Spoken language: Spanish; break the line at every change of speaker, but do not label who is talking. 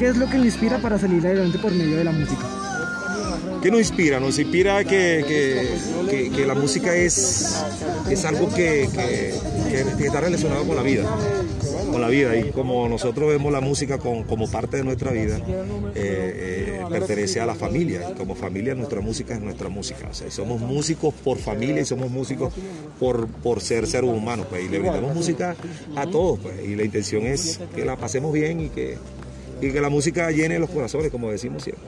¿qué es lo que le inspira para salir adelante por medio de la música?
¿Qué nos inspira? Nos inspira que, la música es, es algo que, está relacionado con la vida, con la vida y como nosotros vemos la música como parte de nuestra vida, eh, eh, pertenece a la familia como familia nuestra música es nuestra música. O sea, somos músicos por familia y somos músicos por, por ser seres humanos pues, y le brindamos música a todos pues, y la intención es que la pasemos bien y que, y que la música llene los corazones como decimos siempre.